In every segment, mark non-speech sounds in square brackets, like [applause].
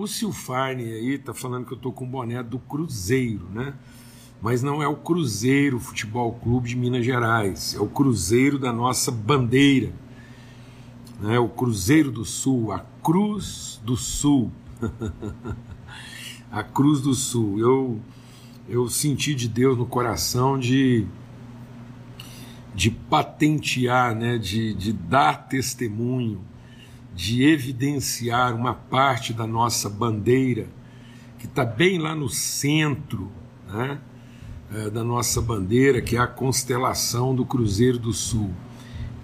O Silfarne aí tá falando que eu tô com o boné do Cruzeiro, né? Mas não é o Cruzeiro Futebol Clube de Minas Gerais, é o Cruzeiro da nossa bandeira, né? O Cruzeiro do Sul, a Cruz do Sul. [laughs] a Cruz do Sul. Eu eu senti de Deus no coração de de patentear, né, de, de dar testemunho de evidenciar uma parte da nossa bandeira, que está bem lá no centro né, é, da nossa bandeira, que é a constelação do Cruzeiro do Sul.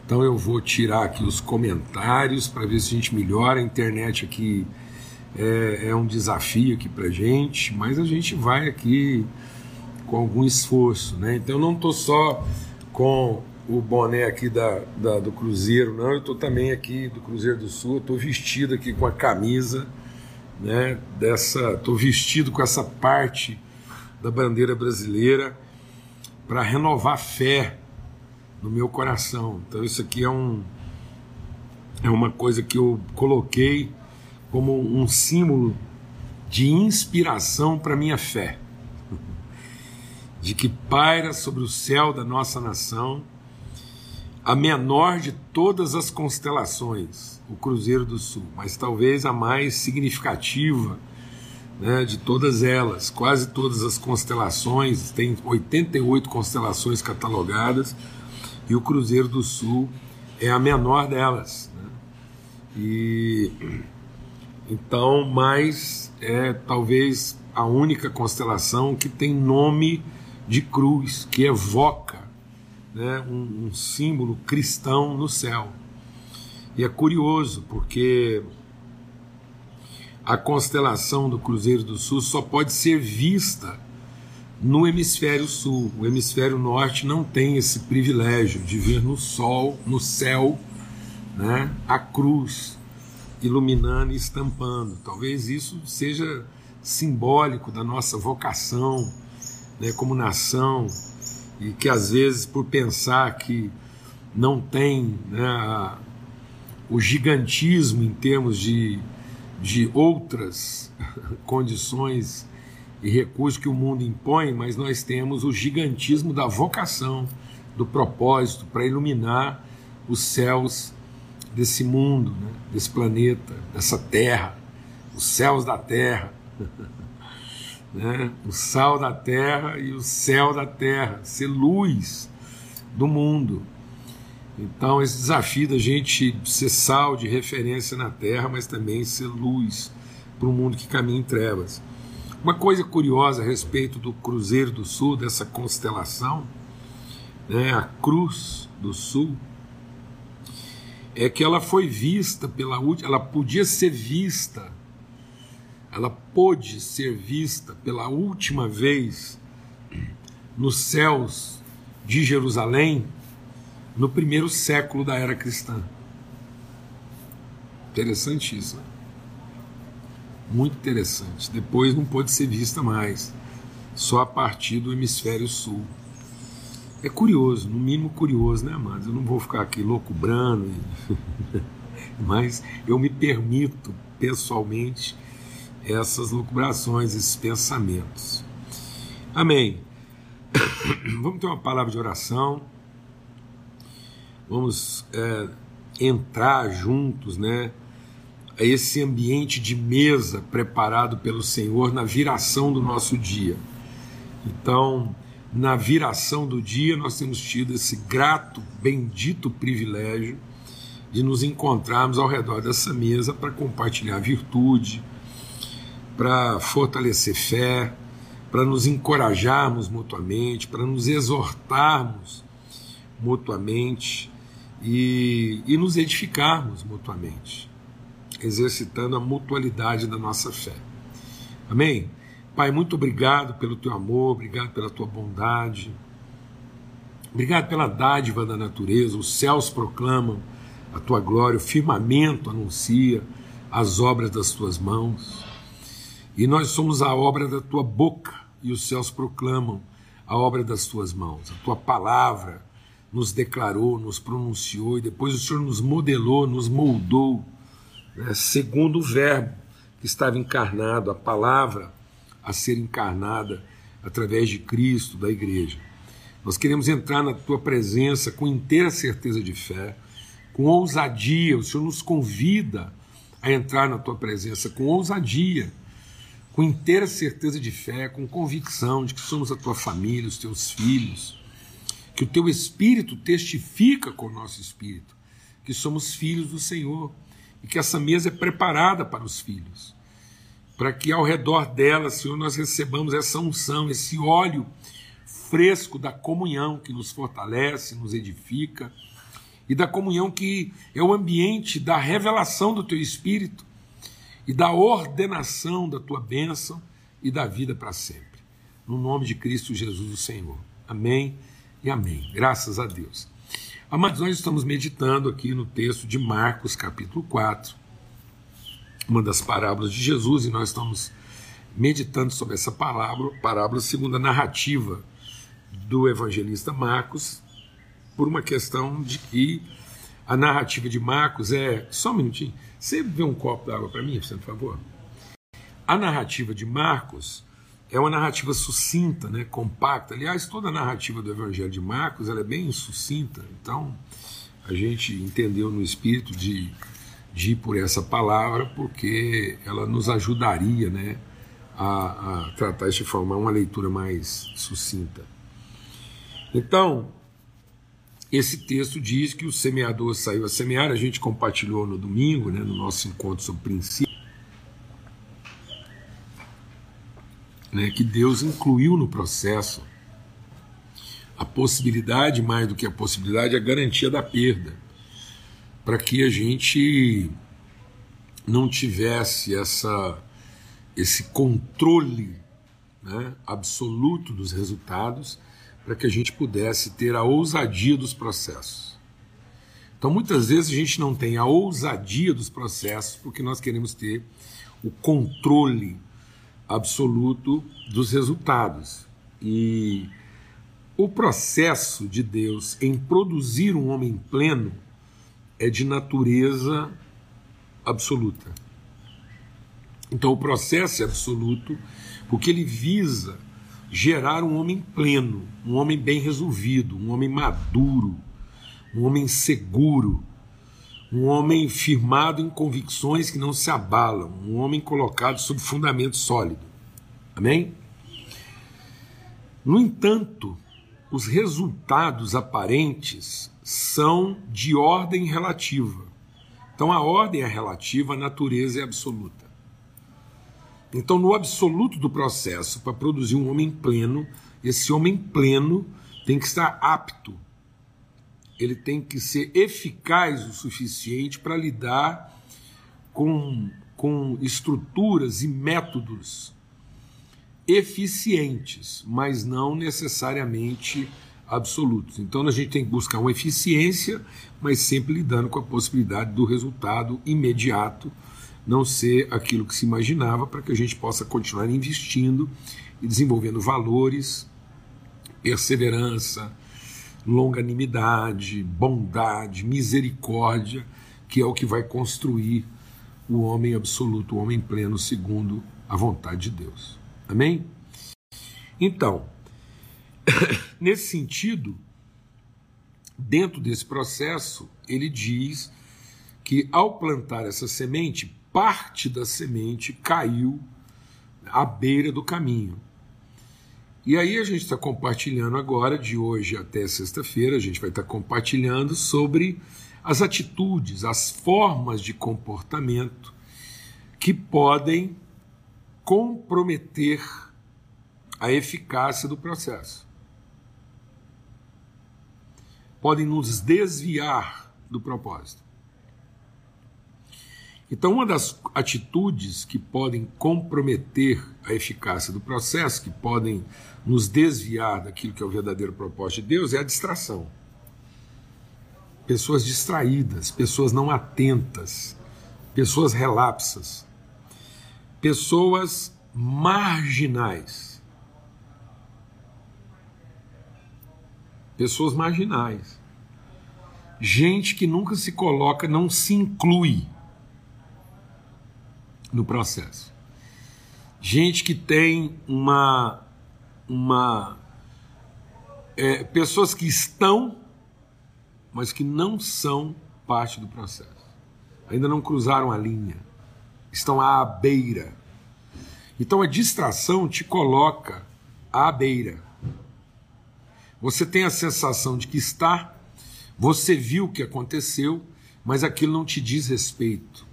Então eu vou tirar aqui os comentários para ver se a gente melhora. A internet aqui é, é um desafio aqui para gente, mas a gente vai aqui com algum esforço, né? Então eu não estou só com o boné aqui da, da, do Cruzeiro, não. Eu estou também aqui do Cruzeiro do Sul. Estou vestido aqui com a camisa, né? Dessa, estou vestido com essa parte da bandeira brasileira para renovar fé no meu coração. Então isso aqui é um é uma coisa que eu coloquei como um símbolo de inspiração para minha fé, [laughs] de que paira sobre o céu da nossa nação a menor de todas as constelações, o Cruzeiro do Sul, mas talvez a mais significativa né, de todas elas. Quase todas as constelações, tem 88 constelações catalogadas, e o Cruzeiro do Sul é a menor delas. Né? E então, mais é talvez a única constelação que tem nome de cruz, que evoca né, um, um símbolo cristão no céu. E é curioso, porque a constelação do Cruzeiro do Sul só pode ser vista no hemisfério sul. O hemisfério norte não tem esse privilégio de ver no sol, no céu, né, a cruz iluminando e estampando. Talvez isso seja simbólico da nossa vocação né, como nação, e que às vezes por pensar que não tem né, o gigantismo em termos de, de outras [laughs] condições e recursos que o mundo impõe, mas nós temos o gigantismo da vocação, do propósito para iluminar os céus desse mundo, né, desse planeta, dessa terra, os céus da terra. [laughs] né? o sal da terra e o céu da terra, ser luz do mundo. Então, esse desafio da gente ser sal de referência na terra, mas também ser luz para um mundo que caminha em trevas. Uma coisa curiosa a respeito do Cruzeiro do Sul, dessa constelação, né, a Cruz do Sul, é que ela foi vista pela última, ela podia ser vista ela pôde ser vista pela última vez nos céus de Jerusalém no primeiro século da era cristã. Né? Muito interessante. Depois não pôde ser vista mais, só a partir do hemisfério sul. É curioso, no mínimo curioso, né, amados? Eu não vou ficar aqui loucubrando, [laughs] mas eu me permito pessoalmente essas lucubrações, esses pensamentos. Amém. [coughs] Vamos ter uma palavra de oração. Vamos é, entrar juntos, né? A esse ambiente de mesa preparado pelo Senhor na viração do nosso dia. Então, na viração do dia, nós temos tido esse grato, bendito privilégio de nos encontrarmos ao redor dessa mesa para compartilhar virtude, para fortalecer fé, para nos encorajarmos mutuamente, para nos exortarmos mutuamente e, e nos edificarmos mutuamente, exercitando a mutualidade da nossa fé. Amém? Pai, muito obrigado pelo teu amor, obrigado pela tua bondade, obrigado pela dádiva da natureza. Os céus proclamam a tua glória, o firmamento anuncia as obras das tuas mãos. E nós somos a obra da tua boca, e os céus proclamam a obra das tuas mãos. A tua palavra nos declarou, nos pronunciou, e depois o Senhor nos modelou, nos moldou, né, segundo o Verbo que estava encarnado, a palavra a ser encarnada através de Cristo, da igreja. Nós queremos entrar na tua presença com inteira certeza de fé, com ousadia. O Senhor nos convida a entrar na tua presença com ousadia, com inteira certeza de fé, com convicção de que somos a tua família, os teus filhos, que o teu espírito testifica com o nosso espírito que somos filhos do Senhor e que essa mesa é preparada para os filhos, para que ao redor dela, Senhor, nós recebamos essa unção, esse óleo fresco da comunhão que nos fortalece, nos edifica, e da comunhão que é o ambiente da revelação do teu espírito e da ordenação da tua bênção e da vida para sempre. No nome de Cristo Jesus, o Senhor. Amém e amém. Graças a Deus. Amados, nós estamos meditando aqui no texto de Marcos, capítulo 4, uma das parábolas de Jesus, e nós estamos meditando sobre essa parábola, parábola segundo a narrativa do evangelista Marcos, por uma questão de que a narrativa de Marcos é. Só um minutinho. Você vê um copo d'água para mim, por favor? A narrativa de Marcos é uma narrativa sucinta, né, compacta. Aliás, toda a narrativa do Evangelho de Marcos ela é bem sucinta. Então, a gente entendeu no espírito de, de ir por essa palavra, porque ela nos ajudaria né, a, a tratar isso de forma uma leitura mais sucinta. Então, esse texto diz que o semeador saiu a semear, a gente compartilhou no domingo, né, no nosso encontro sobre princípio, né, que Deus incluiu no processo a possibilidade, mais do que a possibilidade, a garantia da perda, para que a gente não tivesse essa, esse controle né, absoluto dos resultados para que a gente pudesse ter a ousadia dos processos. Então, muitas vezes a gente não tem a ousadia dos processos porque nós queremos ter o controle absoluto dos resultados. E o processo de Deus em produzir um homem pleno é de natureza absoluta. Então, o processo é absoluto porque ele visa gerar um homem pleno, um homem bem resolvido, um homem maduro, um homem seguro, um homem firmado em convicções que não se abalam, um homem colocado sob fundamento sólido. Amém? No entanto, os resultados aparentes são de ordem relativa. Então a ordem é relativa, a natureza é absoluta. Então, no absoluto do processo, para produzir um homem pleno, esse homem pleno tem que estar apto, ele tem que ser eficaz o suficiente para lidar com, com estruturas e métodos eficientes, mas não necessariamente absolutos. Então a gente tem que buscar uma eficiência, mas sempre lidando com a possibilidade do resultado imediato não ser aquilo que se imaginava, para que a gente possa continuar investindo e desenvolvendo valores, perseverança, longanimidade, bondade, misericórdia, que é o que vai construir o homem absoluto, o homem pleno, segundo a vontade de Deus. Amém? Então, [coughs] nesse sentido, dentro desse processo, ele diz que ao plantar essa semente, parte da semente caiu à beira do caminho. E aí a gente está compartilhando agora, de hoje até sexta-feira, a gente vai estar tá compartilhando sobre as atitudes, as formas de comportamento que podem comprometer a eficácia do processo. Podem nos desviar do propósito. Então, uma das atitudes que podem comprometer a eficácia do processo, que podem nos desviar daquilo que é o verdadeiro propósito de Deus, é a distração. Pessoas distraídas, pessoas não atentas, pessoas relapsas, pessoas marginais. Pessoas marginais. Gente que nunca se coloca, não se inclui no processo. Gente que tem uma. uma é, pessoas que estão, mas que não são parte do processo. Ainda não cruzaram a linha. Estão à beira. Então a distração te coloca à beira. Você tem a sensação de que está, você viu o que aconteceu, mas aquilo não te diz respeito.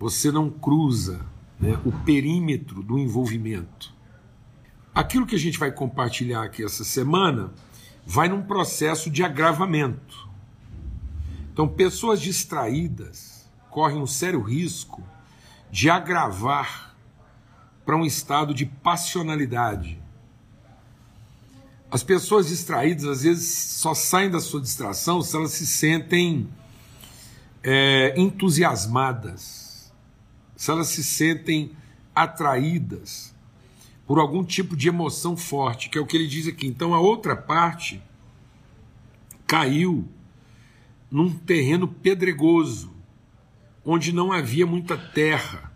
Você não cruza né, o perímetro do envolvimento. Aquilo que a gente vai compartilhar aqui essa semana vai num processo de agravamento. Então, pessoas distraídas correm um sério risco de agravar para um estado de passionalidade, as pessoas distraídas às vezes só saem da sua distração se elas se sentem é, entusiasmadas, se elas se sentem atraídas por algum tipo de emoção forte, que é o que ele diz aqui. Então a outra parte caiu num terreno pedregoso, onde não havia muita terra.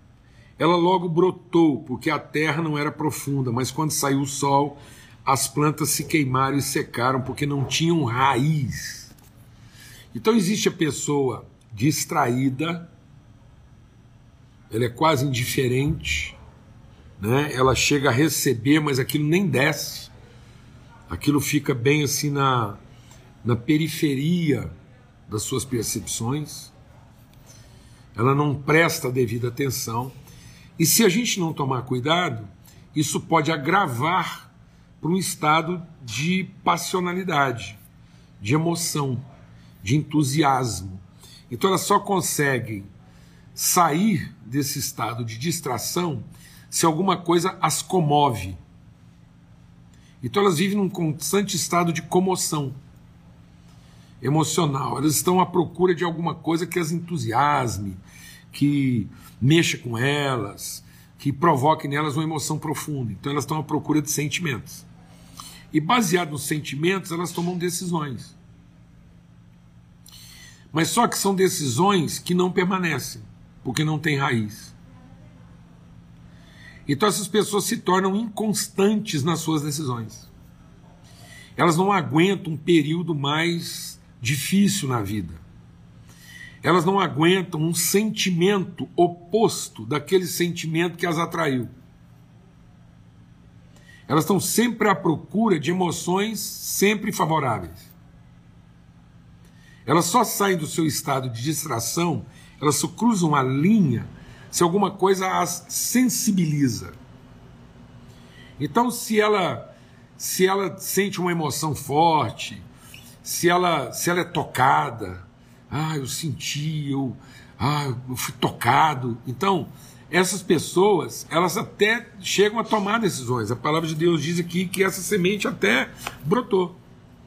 Ela logo brotou, porque a terra não era profunda, mas quando saiu o sol, as plantas se queimaram e secaram porque não tinham raiz. Então existe a pessoa distraída, ela é quase indiferente, né? ela chega a receber, mas aquilo nem desce, aquilo fica bem assim na, na periferia das suas percepções, ela não presta devida atenção, e se a gente não tomar cuidado, isso pode agravar para um estado de passionalidade, de emoção, de entusiasmo. Então elas só conseguem sair desse estado de distração se alguma coisa as comove. Então elas vivem num constante estado de comoção emocional. Elas estão à procura de alguma coisa que as entusiasme, que mexa com elas, que provoque nelas uma emoção profunda. Então elas estão à procura de sentimentos. E baseado nos sentimentos, elas tomam decisões. Mas só que são decisões que não permanecem, porque não têm raiz. Então essas pessoas se tornam inconstantes nas suas decisões. Elas não aguentam um período mais difícil na vida. Elas não aguentam um sentimento oposto daquele sentimento que as atraiu. Elas estão sempre à procura de emoções sempre favoráveis. Elas só saem do seu estado de distração, elas só cruzam a linha se alguma coisa as sensibiliza. Então, se ela se ela sente uma emoção forte, se ela se ela é tocada, ah, eu senti, eu, ah, eu fui tocado. Então, essas pessoas, elas até chegam a tomar decisões. A palavra de Deus diz aqui que essa semente até brotou,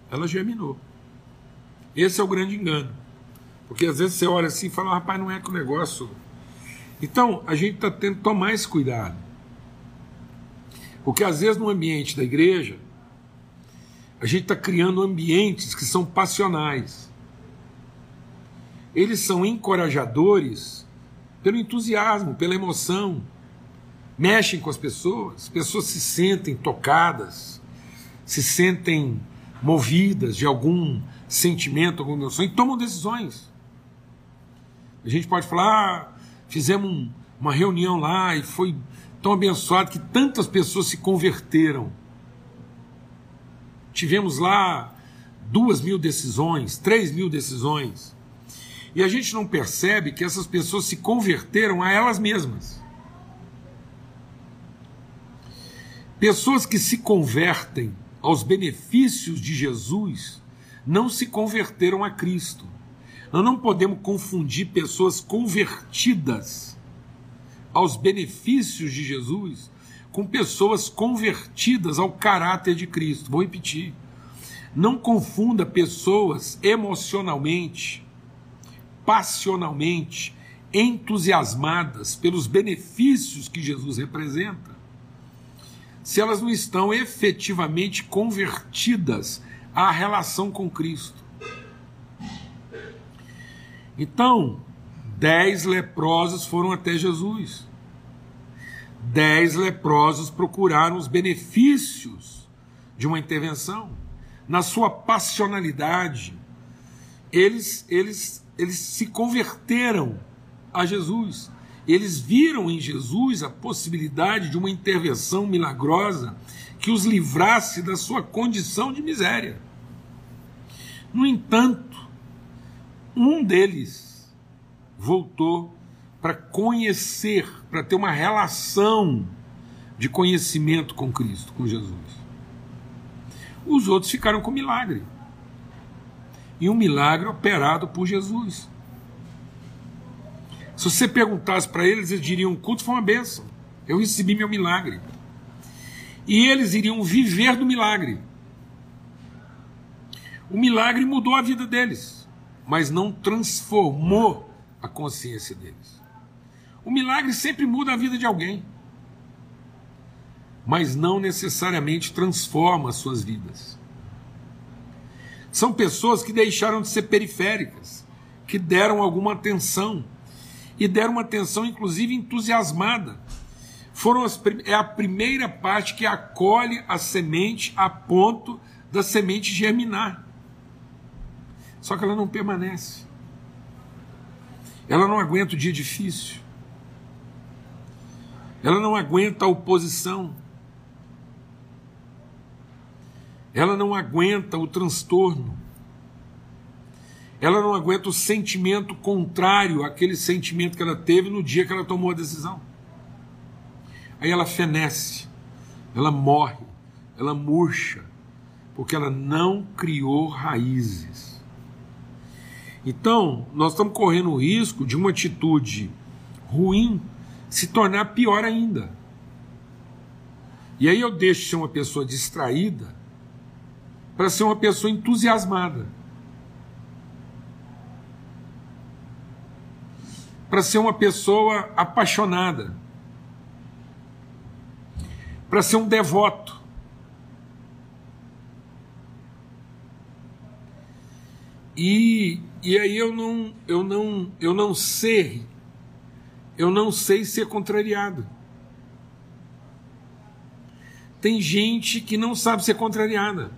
ela germinou. Esse é o grande engano. Porque às vezes você olha assim e fala, rapaz, não é que o negócio. Então, a gente está tendo que tomar esse cuidado. Porque às vezes no ambiente da igreja, a gente está criando ambientes que são passionais. Eles são encorajadores pelo entusiasmo, pela emoção. Mexem com as pessoas, as pessoas se sentem tocadas, se sentem movidas de algum sentimento, alguma emoção e tomam decisões. A gente pode falar, ah, fizemos uma reunião lá e foi tão abençoado que tantas pessoas se converteram. Tivemos lá duas mil decisões, três mil decisões. E a gente não percebe que essas pessoas se converteram a elas mesmas. Pessoas que se convertem aos benefícios de Jesus não se converteram a Cristo. Nós não podemos confundir pessoas convertidas aos benefícios de Jesus com pessoas convertidas ao caráter de Cristo. Vou repetir. Não confunda pessoas emocionalmente passionalmente, entusiasmadas pelos benefícios que Jesus representa, se elas não estão efetivamente convertidas à relação com Cristo. Então, Dez leprosos foram até Jesus. Dez leprosos procuraram os benefícios de uma intervenção. Na sua passionalidade, eles, eles, eles se converteram a Jesus. Eles viram em Jesus a possibilidade de uma intervenção milagrosa que os livrasse da sua condição de miséria. No entanto, um deles voltou para conhecer, para ter uma relação de conhecimento com Cristo, com Jesus. Os outros ficaram com milagre. E um milagre operado por Jesus. Se você perguntasse para eles, eles diriam: o culto foi uma bênção. Eu recebi meu milagre. E eles iriam viver do milagre. O milagre mudou a vida deles, mas não transformou a consciência deles. O milagre sempre muda a vida de alguém, mas não necessariamente transforma as suas vidas. São pessoas que deixaram de ser periféricas, que deram alguma atenção e deram uma atenção, inclusive, entusiasmada. Foram as, é a primeira parte que acolhe a semente a ponto da semente germinar. Só que ela não permanece. Ela não aguenta o dia difícil. Ela não aguenta a oposição. Ela não aguenta o transtorno ela não aguenta o sentimento contrário àquele sentimento que ela teve no dia que ela tomou a decisão. Aí ela fenece, ela morre, ela murcha, porque ela não criou raízes. Então, nós estamos correndo o risco de uma atitude ruim se tornar pior ainda. E aí eu deixo de ser uma pessoa distraída para ser uma pessoa entusiasmada. para ser uma pessoa apaixonada, para ser um devoto. E, e aí eu não, eu não, eu não sei, eu não sei ser contrariado. Tem gente que não sabe ser contrariada.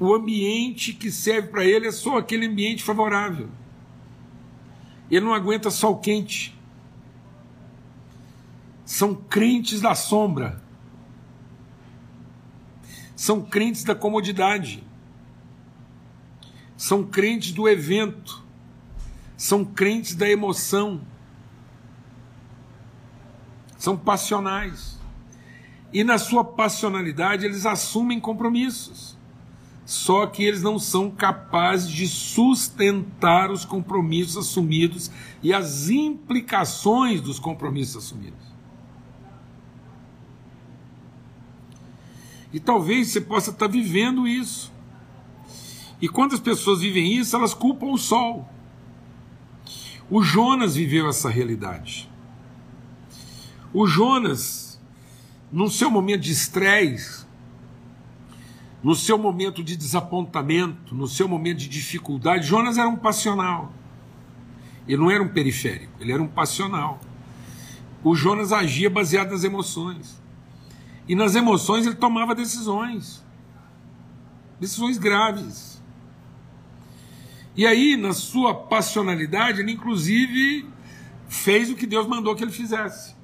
O ambiente que serve para ele é só aquele ambiente favorável. Ele não aguenta sol quente. São crentes da sombra. São crentes da comodidade. São crentes do evento. São crentes da emoção. São passionais. E na sua passionalidade eles assumem compromissos só que eles não são capazes de sustentar os compromissos assumidos e as implicações dos compromissos assumidos. E talvez você possa estar vivendo isso. E quando as pessoas vivem isso, elas culpam o sol. O Jonas viveu essa realidade. O Jonas, no seu momento de estresse, no seu momento de desapontamento, no seu momento de dificuldade, Jonas era um passional. Ele não era um periférico, ele era um passional. O Jonas agia baseado nas emoções. E nas emoções ele tomava decisões. Decisões graves. E aí, na sua passionalidade, ele inclusive fez o que Deus mandou que ele fizesse.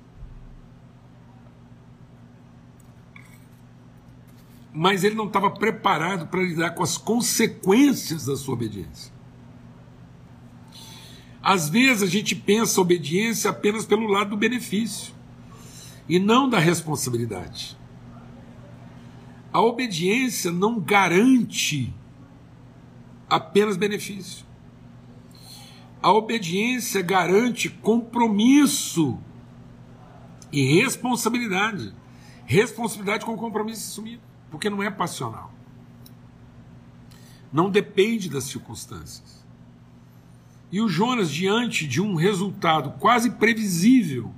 mas ele não estava preparado para lidar com as consequências da sua obediência. Às vezes a gente pensa a obediência apenas pelo lado do benefício e não da responsabilidade. A obediência não garante apenas benefício. A obediência garante compromisso e responsabilidade. Responsabilidade com compromisso assumido porque não é passional. Não depende das circunstâncias. E o Jonas, diante de um resultado quase previsível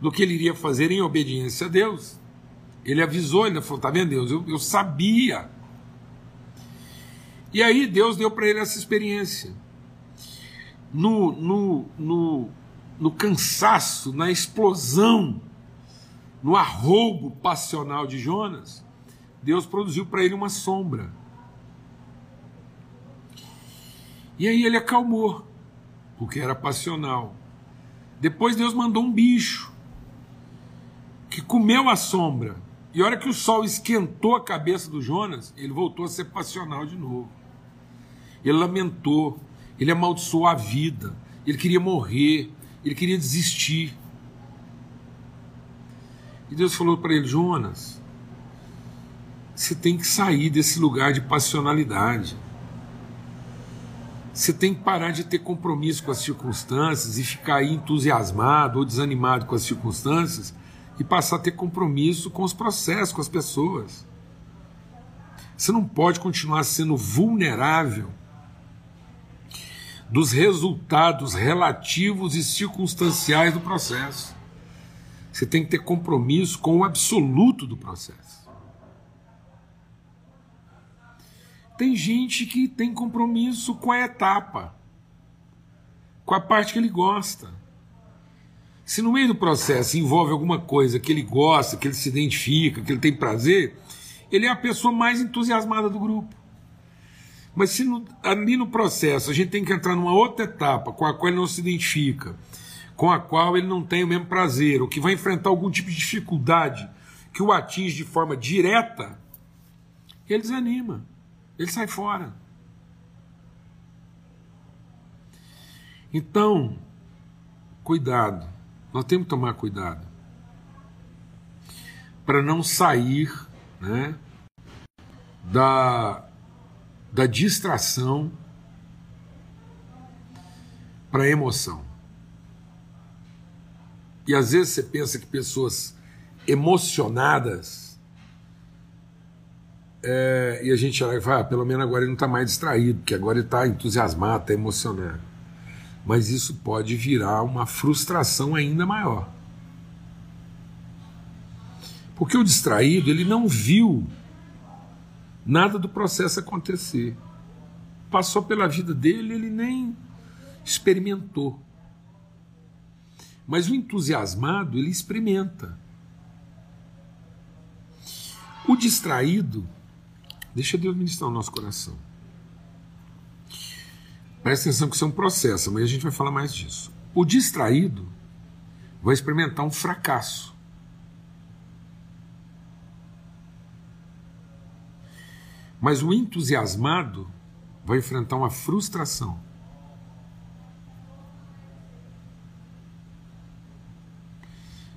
do que ele iria fazer em obediência a Deus, ele avisou, ele falou: Está vendo, Deus? Eu, eu sabia. E aí Deus deu para ele essa experiência. no, no, no, no cansaço, na explosão, no arroubo passional de Jonas, Deus produziu para ele uma sombra. E aí ele acalmou, porque era passional. Depois Deus mandou um bicho que comeu a sombra. E a hora que o sol esquentou a cabeça do Jonas, ele voltou a ser passional de novo. Ele lamentou, ele amaldiçoou a vida, ele queria morrer, ele queria desistir. E Deus falou para ele: Jonas, você tem que sair desse lugar de passionalidade. Você tem que parar de ter compromisso com as circunstâncias e ficar aí entusiasmado ou desanimado com as circunstâncias e passar a ter compromisso com os processos, com as pessoas. Você não pode continuar sendo vulnerável dos resultados relativos e circunstanciais do processo. Você tem que ter compromisso com o absoluto do processo. Tem gente que tem compromisso com a etapa, com a parte que ele gosta. Se no meio do processo envolve alguma coisa que ele gosta, que ele se identifica, que ele tem prazer, ele é a pessoa mais entusiasmada do grupo. Mas se no, ali no processo a gente tem que entrar numa outra etapa com a qual ele não se identifica, com a qual ele não tem o mesmo prazer, ou que vai enfrentar algum tipo de dificuldade que o atinge de forma direta, ele desanima, ele sai fora. Então, cuidado, nós temos que tomar cuidado. Para não sair né, da, da distração para a emoção. E às vezes você pensa que pessoas emocionadas é, e a gente vai, ah, pelo menos agora ele não está mais distraído, porque agora ele está entusiasmado, está emocionado. Mas isso pode virar uma frustração ainda maior. Porque o distraído, ele não viu nada do processo acontecer. Passou pela vida dele, ele nem experimentou. Mas o entusiasmado, ele experimenta. O distraído, deixa Deus ministrar o nosso coração. Presta atenção que isso é um processo, mas a gente vai falar mais disso. O distraído vai experimentar um fracasso. Mas o entusiasmado vai enfrentar uma frustração.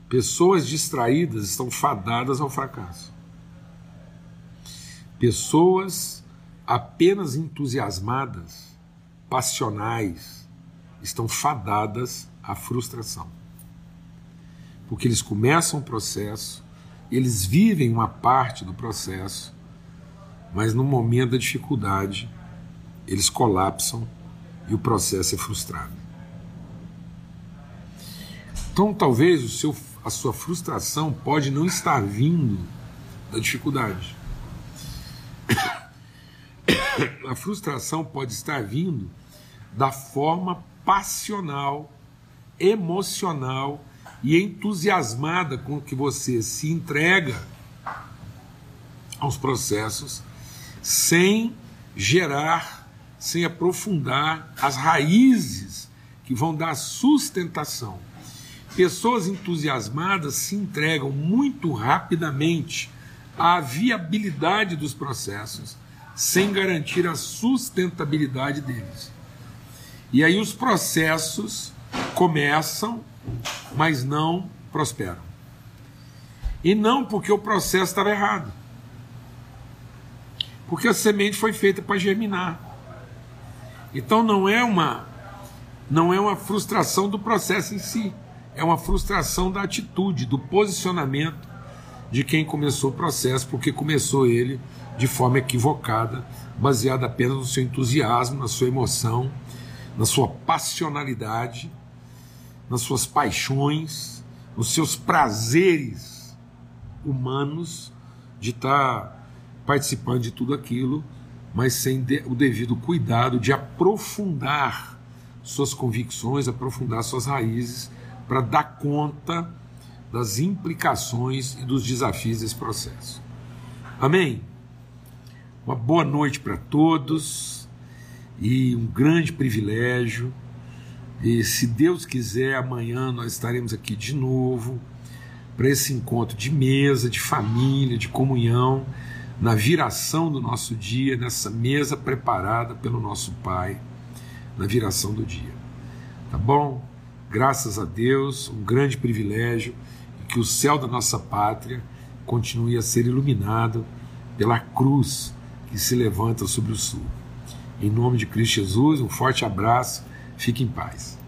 Pessoas distraídas estão fadadas ao fracasso. Pessoas apenas entusiasmadas, passionais, estão fadadas à frustração. Porque eles começam o processo, eles vivem uma parte do processo, mas no momento da dificuldade eles colapsam e o processo é frustrado. Então talvez o seu, a sua frustração pode não estar vindo da dificuldade. [coughs] A frustração pode estar vindo da forma passional, emocional e entusiasmada com que você se entrega aos processos sem gerar, sem aprofundar as raízes que vão dar sustentação. Pessoas entusiasmadas se entregam muito rapidamente à viabilidade dos processos, sem garantir a sustentabilidade deles. E aí os processos começam, mas não prosperam. E não porque o processo estava errado porque a semente foi feita para germinar. Então não é uma não é uma frustração do processo em si, é uma frustração da atitude, do posicionamento de quem começou o processo, porque começou ele de forma equivocada, baseada apenas no seu entusiasmo, na sua emoção, na sua passionalidade, nas suas paixões, nos seus prazeres humanos de estar tá participando de tudo aquilo, mas sem o devido cuidado de aprofundar suas convicções, aprofundar suas raízes para dar conta das implicações e dos desafios desse processo. Amém? Uma boa noite para todos e um grande privilégio. E se Deus quiser, amanhã nós estaremos aqui de novo para esse encontro de mesa, de família, de comunhão, na viração do nosso dia, nessa mesa preparada pelo nosso Pai, na viração do dia. Tá bom? Graças a Deus, um grande privilégio e que o céu da nossa pátria continue a ser iluminado pela cruz que se levanta sobre o sul. Em nome de Cristo Jesus, um forte abraço, fique em paz.